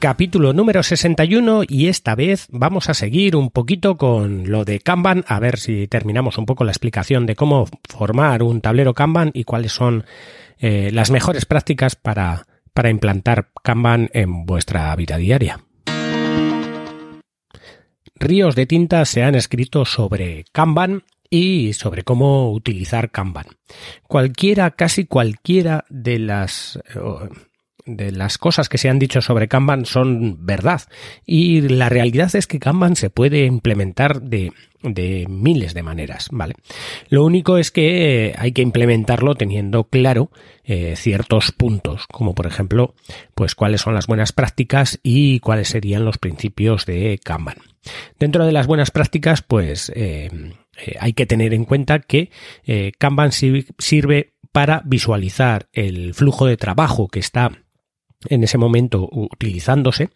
Capítulo número 61 y esta vez vamos a seguir un poquito con lo de Kanban, a ver si terminamos un poco la explicación de cómo formar un tablero Kanban y cuáles son eh, las mejores prácticas para, para implantar Kanban en vuestra vida diaria. Ríos de tinta se han escrito sobre Kanban y sobre cómo utilizar Kanban. Cualquiera, casi cualquiera de las de las cosas que se han dicho sobre Kanban son verdad. Y la realidad es que Kanban se puede implementar de, de miles de maneras, ¿vale? Lo único es que eh, hay que implementarlo teniendo claro eh, ciertos puntos, como por ejemplo, pues cuáles son las buenas prácticas y cuáles serían los principios de Kanban. Dentro de las buenas prácticas, pues eh, hay que tener en cuenta que Kanban sirve para visualizar el flujo de trabajo que está en ese momento utilizándose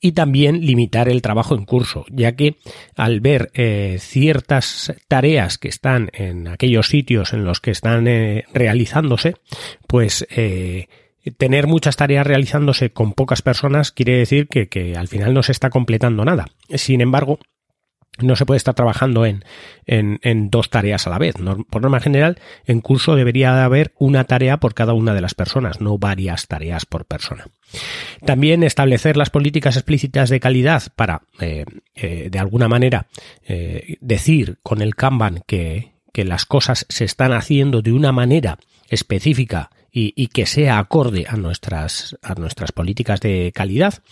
y también limitar el trabajo en curso, ya que al ver eh, ciertas tareas que están en aquellos sitios en los que están eh, realizándose, pues eh, tener muchas tareas realizándose con pocas personas quiere decir que, que al final no se está completando nada. Sin embargo, no se puede estar trabajando en, en, dos tareas a la vez. Por norma general, en curso debería haber una tarea por cada una de las personas, no varias tareas por persona. También establecer las políticas explícitas de calidad para, eh, eh, de alguna manera, eh, decir con el Kanban que, que las cosas se están haciendo de una manera específica y, que sea acorde a nuestras, a nuestras políticas de calidad.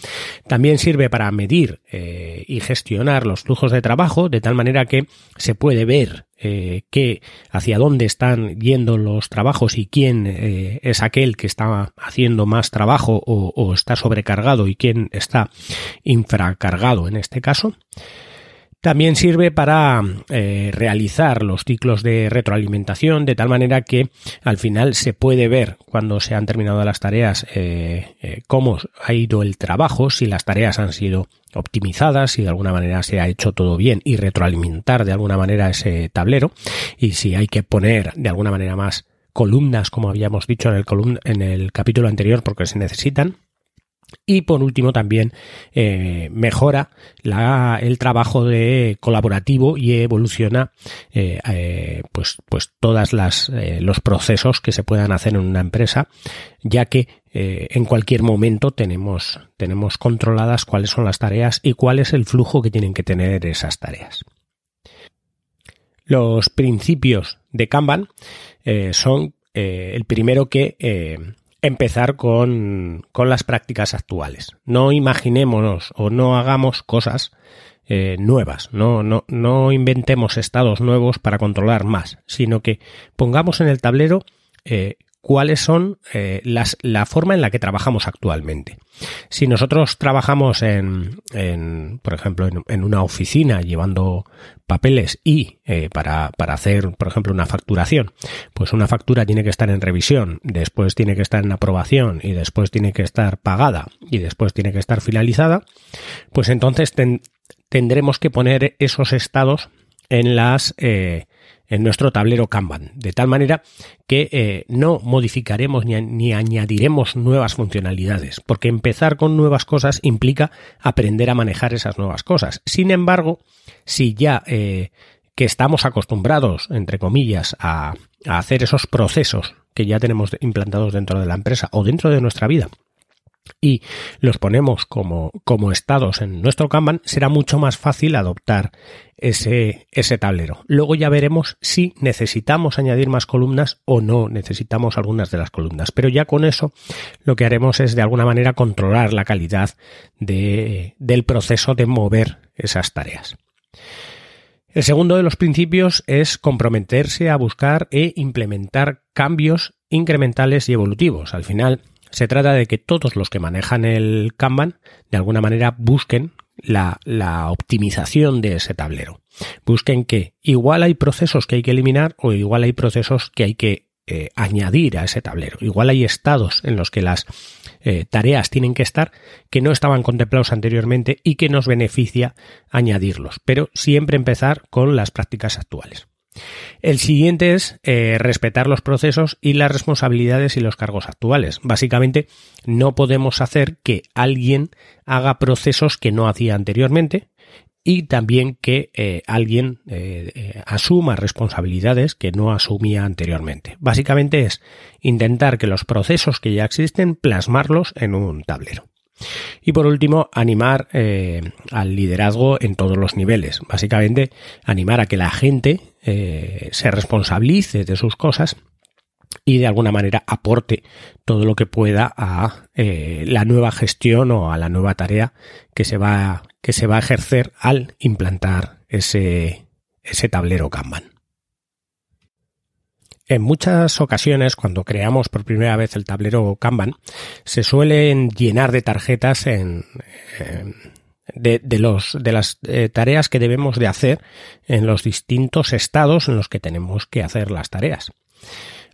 También sirve para medir eh, y gestionar los flujos de trabajo de tal manera que se puede ver eh, hacia dónde están yendo los trabajos y quién eh, es aquel que está haciendo más trabajo o está sobrecargado y quién está infracargado en este caso. También sirve para eh, realizar los ciclos de retroalimentación de tal manera que al final se puede ver cuando se han terminado las tareas eh, eh, cómo ha ido el trabajo, si las tareas han sido optimizadas, si de alguna manera se ha hecho todo bien y retroalimentar de alguna manera ese tablero y si hay que poner de alguna manera más columnas como habíamos dicho en el, en el capítulo anterior porque se necesitan y por último también eh, mejora el trabajo de colaborativo y evoluciona eh, eh, pues, pues todas las los procesos que se puedan hacer en una empresa, ya que en cualquier momento tenemos, tenemos controladas cuáles son las tareas y cuál es el flujo que tienen que tener esas tareas. Los principios de Kanban son el primero que empezar con, con las prácticas actuales. No imaginémonos o no hagamos cosas eh, nuevas, no, no, no inventemos estados nuevos para controlar más, sino que pongamos en el tablero eh, cuáles son eh, las, la forma en la que trabajamos actualmente. Si nosotros trabajamos en, en por ejemplo, en, una oficina llevando papeles y eh, para, para hacer, por ejemplo, una facturación, pues una factura tiene que estar en revisión, después tiene que estar en aprobación y después tiene que estar pagada y después tiene que estar finalizada, pues entonces tendremos que poner esos estados en las eh, en nuestro tablero Kanban, de tal manera que eh, no modificaremos ni, añadiremos nuevas funcionalidades, porque empezar con nuevas cosas implica aprender a manejar esas nuevas cosas. Sin embargo, si ya eh, que estamos acostumbrados, entre comillas, a, a hacer esos procesos que ya tenemos implantados dentro de la empresa o dentro de nuestra vida, y los ponemos como, como estados en nuestro Kanban, será mucho más fácil adoptar ese, ese tablero. Luego ya veremos si necesitamos añadir más columnas o no necesitamos algunas de las columnas. Pero ya con eso lo que haremos es de alguna manera controlar la calidad de, del proceso de mover esas tareas. El segundo de los principios es comprometerse a buscar e implementar cambios incrementales y evolutivos. Al final, Se trata de que todos los que manejan el Kanban de alguna manera busquen la, optimización de ese tablero. Busquen que igual hay procesos que hay que eliminar o igual hay procesos que hay que eh, añadir a ese tablero. Igual hay estados en los que las eh, tareas tienen que estar que no estaban contemplados anteriormente y que nos beneficia añadirlos. Pero siempre empezar con las prácticas actuales. El siguiente es eh, respetar los procesos y las responsabilidades y los cargos actuales. Básicamente, no podemos hacer que alguien haga procesos que no hacía anteriormente y también que eh, alguien eh, asuma responsabilidades que no asumía anteriormente. Básicamente es intentar que los procesos que ya existen plasmarlos en un tablero. Y por último, animar al liderazgo en todos los niveles. Básicamente, animar a que la gente eh, se responsabilice de sus cosas y de alguna manera aporte todo lo que pueda a eh, la nueva gestión o a la nueva tarea que se va, que se va a ejercer al implantar ese, ese tablero Kanban. En muchas ocasiones, cuando creamos por primera vez el tablero Kanban, se suelen llenar de tarjetas en, de, los, de las eh, tareas que debemos de hacer en los distintos estados en los que tenemos que hacer las tareas.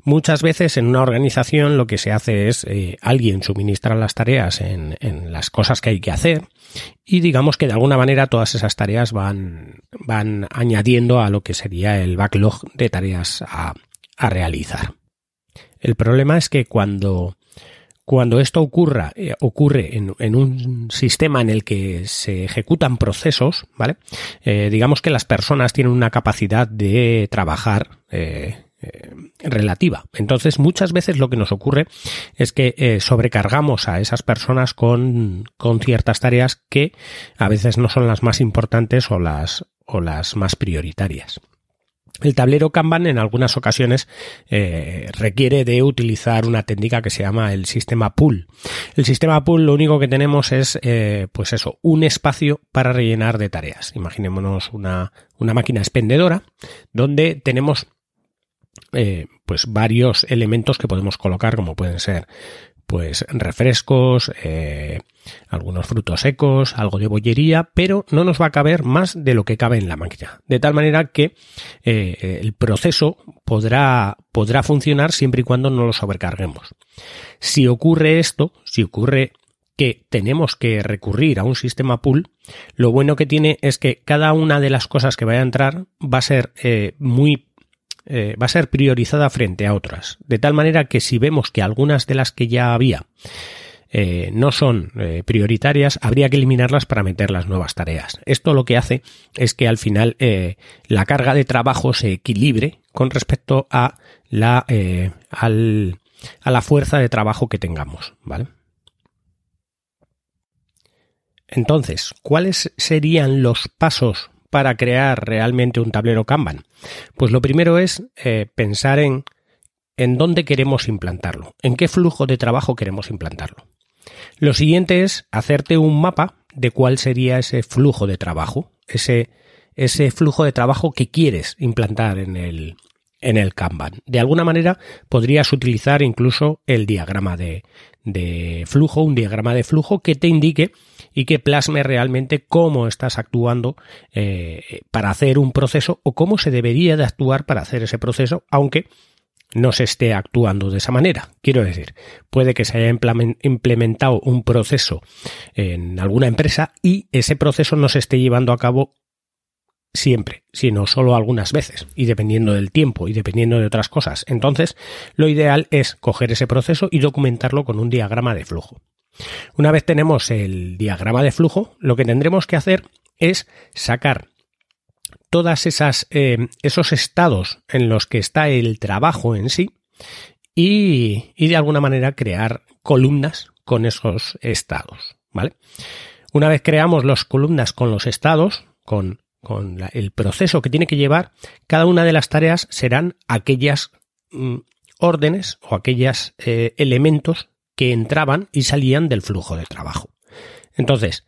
Muchas veces en una organización lo que se hace es eh, alguien suministra las tareas en, en, las cosas que hay que hacer y digamos que de alguna manera todas esas tareas van, van añadiendo a lo que sería el backlog de tareas a, a realizar. El problema es que cuando cuando esto ocurra, eh, ocurre en, un sistema en el que se ejecutan procesos, ¿vale? Eh, digamos que las personas tienen una capacidad de trabajar eh, relativa. Entonces, muchas veces lo que nos ocurre es que sobrecargamos a esas personas con, con ciertas tareas que a veces no son las más importantes o las, o las más prioritarias. El tablero Kanban en algunas ocasiones eh, requiere de utilizar una técnica que se llama el sistema pool. El sistema pool lo único que tenemos es, eh, pues eso, un espacio para rellenar de tareas. Imaginémonos una, una máquina expendedora donde tenemos eh, pues varios elementos que podemos colocar como pueden ser pues refrescos, eh, algunos frutos secos, algo de bollería, pero no nos va a caber más de lo que cabe en la máquina. De tal manera que eh, el proceso podrá, podrá funcionar siempre y cuando no lo sobrecarguemos. Si ocurre esto, si ocurre que tenemos que recurrir a un sistema pool, lo bueno que tiene es que cada una de las cosas que vaya a entrar va a ser eh, muy eh, va a ser priorizada frente a otras. De tal manera que si vemos que algunas de las que ya había eh, no son eh, prioritarias, habría que eliminarlas para meter las nuevas tareas. Esto lo que hace es que al final la carga de trabajo se equilibre con respecto a la, al, a la fuerza de trabajo que tengamos, ¿vale? Entonces, ¿cuáles serían los pasos para crear realmente un tablero Kanban? Pues lo primero es eh, pensar en, en dónde queremos implantarlo, en qué flujo de trabajo queremos implantarlo. Lo siguiente es hacerte un mapa de cuál sería ese flujo de trabajo, ese, ese flujo de trabajo que quieres implantar en el, en el Kanban. De alguna manera podrías utilizar incluso el diagrama de, de flujo, un diagrama de flujo que te indique y que plasme realmente cómo estás actuando eh, para hacer un proceso o cómo se debería de actuar para hacer ese proceso, aunque no se esté actuando de esa manera. Quiero decir, puede que se haya implementado un proceso en alguna empresa y ese proceso no se esté llevando a cabo siempre, sino solo algunas veces, y dependiendo del tiempo y dependiendo de otras cosas. Entonces, lo ideal es coger ese proceso y documentarlo con un diagrama de flujo. Una vez tenemos el diagrama de flujo, lo que tendremos que hacer es sacar todas esas eh, esos estados en los que está el trabajo en sí y, y de alguna manera crear columnas con esos estados, ¿vale? Una vez creamos las columnas con los estados, con con el proceso que tiene que llevar, cada una de las tareas serán aquellas mm, órdenes o aquellos eh, elementos que entraban y salían del flujo de trabajo. Entonces,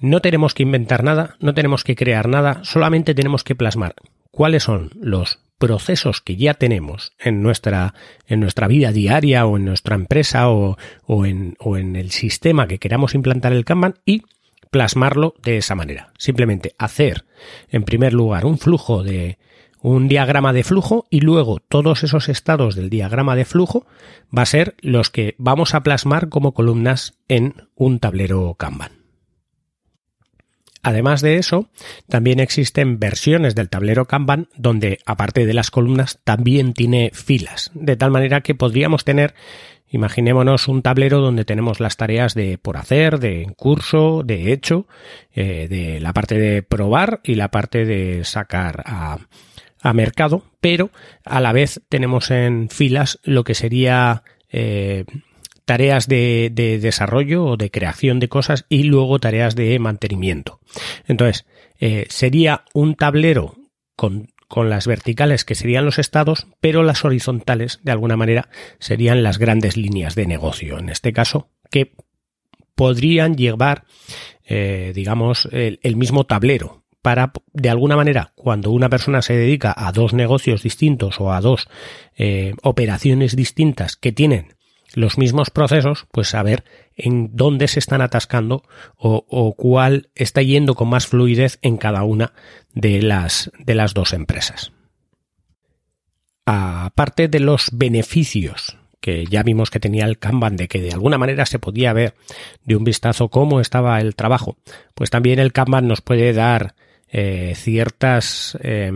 no tenemos que inventar nada, no tenemos que crear nada, solamente tenemos que plasmar cuáles son los procesos que ya tenemos en nuestra, en nuestra vida diaria o en nuestra empresa o, o, en, o en el sistema que queramos implantar el Kanban y plasmarlo de esa manera. Simplemente hacer, en primer lugar, un flujo de, un diagrama de flujo y luego todos esos estados del diagrama de flujo va a ser los que vamos a plasmar como columnas en un tablero Kanban. Además de eso, también existen versiones del tablero Kanban donde, aparte de las columnas, también tiene filas, de tal manera que podríamos tener, imaginémonos un tablero donde tenemos las tareas de por hacer, de curso, de hecho, eh, de la parte de probar y la parte de sacar a, a mercado, pero a la vez tenemos en filas lo que sería eh, tareas de, desarrollo o de creación de cosas y luego tareas de mantenimiento. Entonces, eh, sería un tablero con, con las verticales que serían los estados, pero las horizontales, de alguna manera, serían las grandes líneas de negocio, en este caso, que podrían llevar, eh, digamos, el, mismo tablero, para, de alguna manera, cuando una persona se dedica a dos negocios distintos o a dos eh, operaciones distintas que tienen los mismos procesos, pues saber en dónde se están atascando o, cuál está yendo con más fluidez en cada una de las, de las dos empresas. Aparte de los beneficios que ya vimos que tenía el Kanban, de que de alguna manera se podía ver de un vistazo cómo estaba el trabajo, pues también el Kanban nos puede dar eh, ciertas, eh,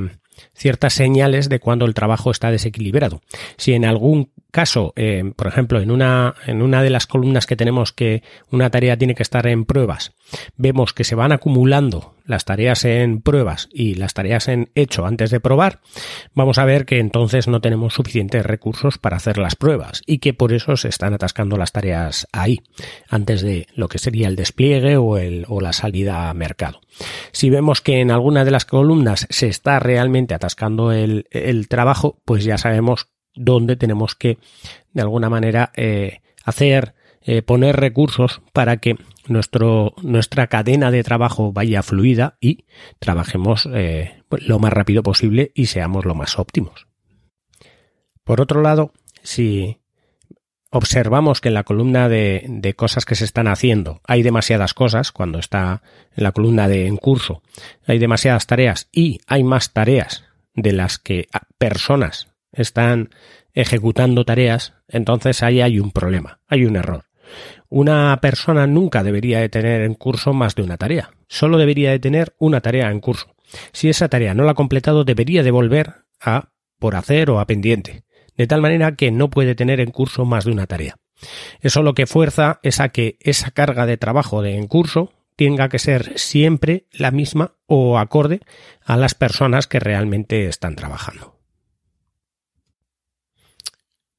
ciertas señales de cuando el trabajo está desequilibrado. Si en algún caso, eh, por ejemplo, en una, en una de las columnas que tenemos que una tarea tiene que estar en pruebas, vemos que se van acumulando las tareas en pruebas y las tareas en hecho antes de probar, vamos a ver que entonces no tenemos suficientes recursos para hacer las pruebas y que por eso se están atascando las tareas ahí, antes de lo que sería el despliegue o, el, o la salida a mercado. Si vemos que en alguna de las columnas se está realmente atascando el, el trabajo, pues ya sabemos dónde tenemos que, de alguna manera, eh, hacer, eh, poner recursos para que nuestro, nuestra cadena de trabajo vaya fluida y trabajemos eh, lo más rápido posible y seamos lo más óptimos. Por otro lado, si observamos que en la columna de, de, cosas que se están haciendo hay demasiadas cosas, cuando está en la columna de en curso hay demasiadas tareas y hay más tareas de las que personas están ejecutando tareas, entonces ahí hay un problema, hay un error. Una persona nunca debería de tener en curso más de una tarea, solo debería de tener una tarea en curso. Si esa tarea no la ha completado, debería devolver a por hacer o a pendiente, de tal manera que no puede tener en curso más de una tarea. Eso lo que fuerza es a que esa carga de trabajo de en curso tenga que ser siempre la misma o acorde a las personas que realmente están trabajando.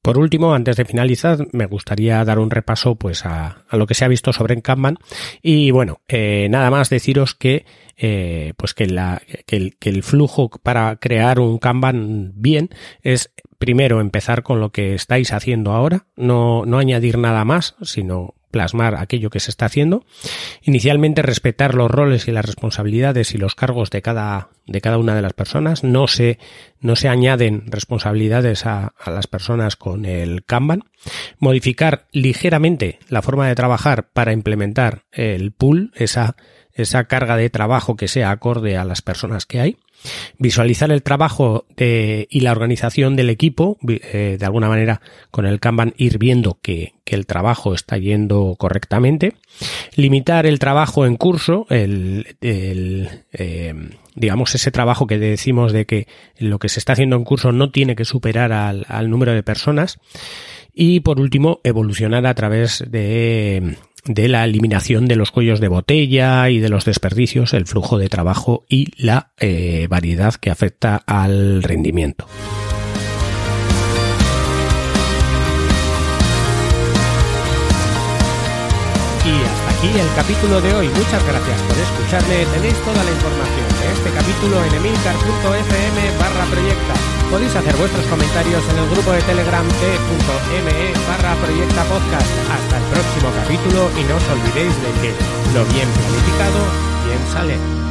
Por último, antes de finalizar, me gustaría dar un repaso pues a, lo que se ha visto sobre Kanban y bueno, eh, nada más deciros que eh, pues que, la, que, el, que el flujo para crear un Kanban bien es primero empezar con lo que estáis haciendo ahora, no, no añadir nada más, sino plasmar aquello que se está haciendo. Inicialmente respetar los roles y las responsabilidades y los cargos de cada, de cada una de las personas. No se, no se añaden responsabilidades a, las personas con el Kanban. Modificar ligeramente la forma de trabajar para implementar el pool, esa, esa carga de trabajo que sea acorde a las personas que hay visualizar el trabajo de, y la organización del equipo, eh, de alguna manera con el Kanban ir viendo que, el trabajo está yendo correctamente, limitar el trabajo en curso, el, eh, digamos ese trabajo que decimos de que lo que se está haciendo en curso no tiene que superar al número de personas. Y por último evolucionar a través de de la eliminación de los cuellos de botella y de los desperdicios, el flujo de trabajo y la eh, variedad que afecta al rendimiento. Y hasta aquí el capítulo de hoy. Muchas gracias por escucharme. Tenéis toda la información de este capítulo en emilcar.fm. Podéis hacer vuestros comentarios en el grupo de Telegram t.me barra proyecta podcast. Hasta el próximo capítulo y no os olvidéis de que lo bien planificado bien sale.